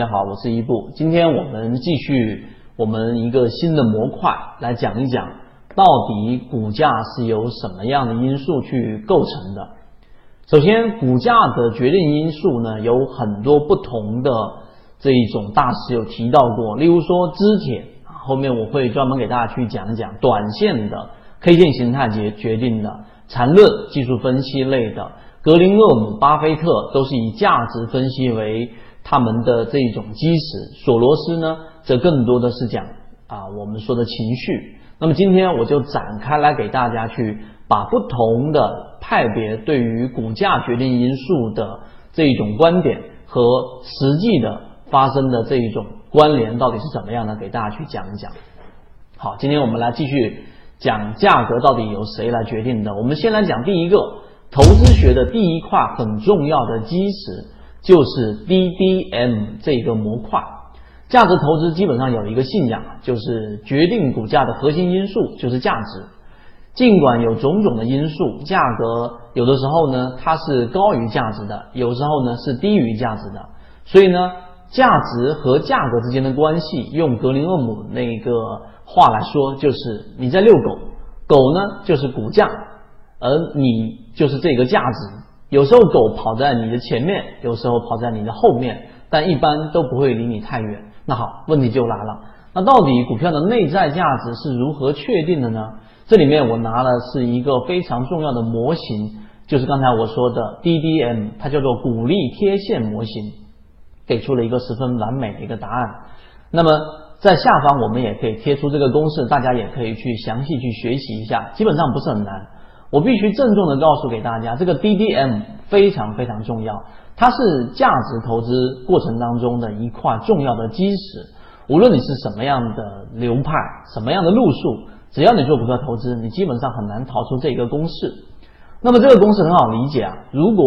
大家好，我是一步。今天我们继续我们一个新的模块来讲一讲，到底股价是由什么样的因素去构成的。首先，股价的决定因素呢有很多不同的这一种大师有提到过，例如说支铁，后面我会专门给大家去讲一讲短线的 K 线形态决决定的，缠论技术分析类的，格林厄姆、巴菲特都是以价值分析为。他们的这一种基石，索罗斯呢，则更多的是讲啊，我们说的情绪。那么今天我就展开来给大家去把不同的派别对于股价决定因素的这一种观点和实际的发生的这一种关联到底是怎么样的，给大家去讲一讲。好，今天我们来继续讲价格到底由谁来决定的。我们先来讲第一个投资学的第一块很重要的基石。就是 DDM 这个模块，价值投资基本上有一个信仰，就是决定股价的核心因素就是价值。尽管有种种的因素，价格有的时候呢它是高于价值的，有时候呢是低于价值的。所以呢，价值和价格之间的关系，用格林厄姆那个话来说，就是你在遛狗，狗呢就是股价，而你就是这个价值。有时候狗跑在你的前面，有时候跑在你的后面，但一般都不会离你太远。那好，问题就来了，那到底股票的内在价值是如何确定的呢？这里面我拿的是一个非常重要的模型，就是刚才我说的 DDM，它叫做鼓励贴现模型，给出了一个十分完美的一个答案。那么在下方我们也可以贴出这个公式，大家也可以去详细去学习一下，基本上不是很难。我必须郑重的告诉给大家，这个 DDM 非常非常重要，它是价值投资过程当中的一块重要的基石。无论你是什么样的流派，什么样的路数，只要你做股票投资，你基本上很难逃出这个公式。那么这个公式很好理解啊，如果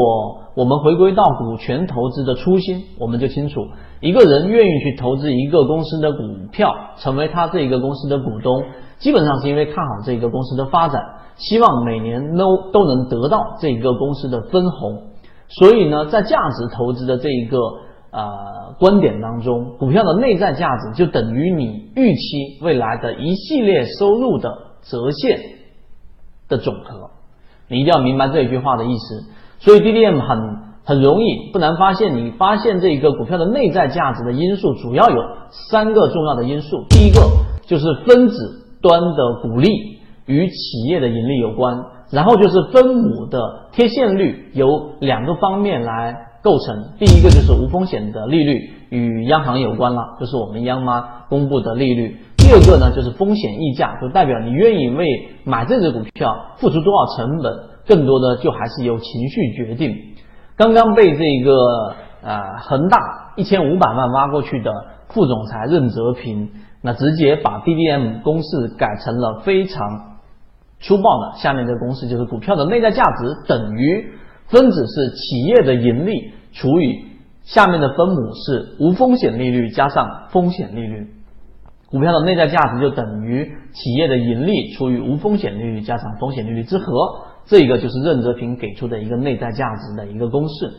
我们回归到股权投资的初心，我们就清楚，一个人愿意去投资一个公司的股票，成为他这一个公司的股东，基本上是因为看好这个公司的发展。希望每年都都能得到这个公司的分红，所以呢，在价值投资的这一个呃观点当中，股票的内在价值就等于你预期未来的一系列收入的折现的总和。你一定要明白这一句话的意思。所以 DDM 很很容易不难发现，你发现这个股票的内在价值的因素主要有三个重要的因素。第一个就是分子端的股利。与企业的盈利有关，然后就是分母的贴现率由两个方面来构成。第一个就是无风险的利率，与央行有关了，就是我们央妈公布的利率。第二个呢就是风险溢价，就代表你愿意为买这只股票付出多少成本，更多的就还是由情绪决定。刚刚被这个呃恒大一千五百万挖过去的副总裁任泽平，那直接把 BDM 公式改成了非常。粗暴的，下面这个公式就是股票的内在价值等于分子是企业的盈利除以下面的分母是无风险利率加上风险利率，股票的内在价值就等于企业的盈利除以无风险利率加上风险利率之和，这个就是任泽平给出的一个内在价值的一个公式。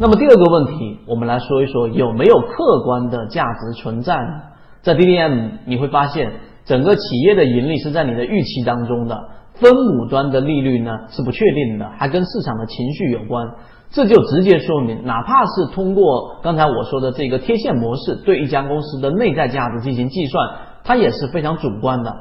那么第二个问题，我们来说一说有没有客观的价值存在呢？在 DDM 你会发现。整个企业的盈利是在你的预期当中的，分母端的利率呢是不确定的，还跟市场的情绪有关。这就直接说明，哪怕是通过刚才我说的这个贴现模式对一家公司的内在价值进行计算，它也是非常主观的。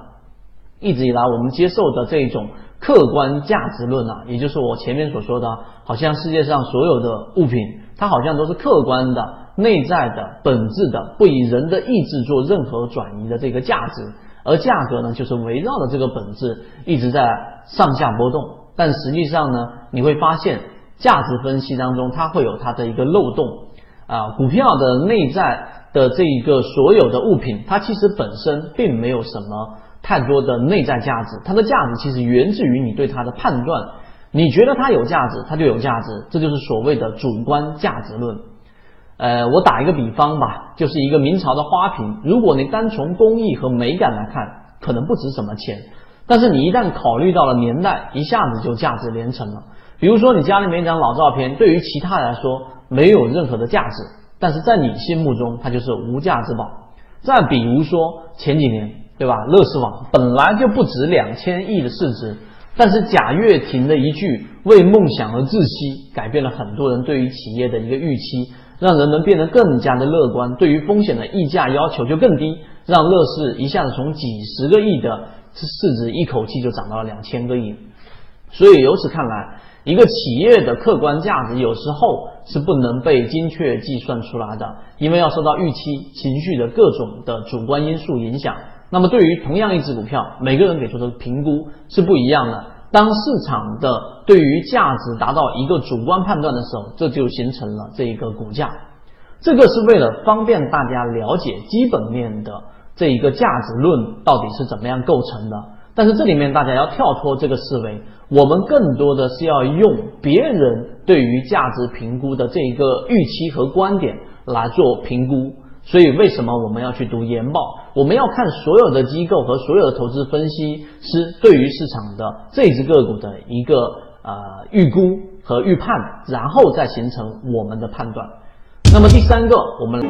一直以来我们接受的这种客观价值论啊，也就是我前面所说的，好像世界上所有的物品，它好像都是客观的、内在的、本质的，不以人的意志做任何转移的这个价值。而价格呢，就是围绕着这个本质一直在上下波动。但实际上呢，你会发现价值分析当中它会有它的一个漏洞啊。股票的内在的这一个所有的物品，它其实本身并没有什么太多的内在价值，它的价值其实源自于你对它的判断。你觉得它有价值，它就有价值，这就是所谓的主观价值论。呃，我打一个比方吧，就是一个明朝的花瓶，如果你单从工艺和美感来看，可能不值什么钱，但是你一旦考虑到了年代，一下子就价值连城了。比如说你家里面一张老照片，对于其他来说没有任何的价值，但是在你心目中它就是无价之宝。再比如说前几年，对吧？乐视网本来就不值两千亿的市值，但是贾跃亭的一句“为梦想而窒息”，改变了很多人对于企业的一个预期，让人们变得更加的乐观，对于风险的溢价要求就更低，让乐视一下子从几十个亿的市值一口气就涨到了两千个亿。所以由此看来。一个企业的客观价值有时候是不能被精确计算出来的，因为要受到预期、情绪的各种的主观因素影响。那么，对于同样一只股票，每个人给出的评估是不一样的。当市场的对于价值达到一个主观判断的时候，这就形成了这一个股价。这个是为了方便大家了解基本面的这一个价值论到底是怎么样构成的。但是这里面大家要跳脱这个思维。我们更多的是要用别人对于价值评估的这一个预期和观点来做评估，所以为什么我们要去读研报？我们要看所有的机构和所有的投资分析师对于市场的这只个股的一个呃预估和预判，然后再形成我们的判断。那么第三个，我们。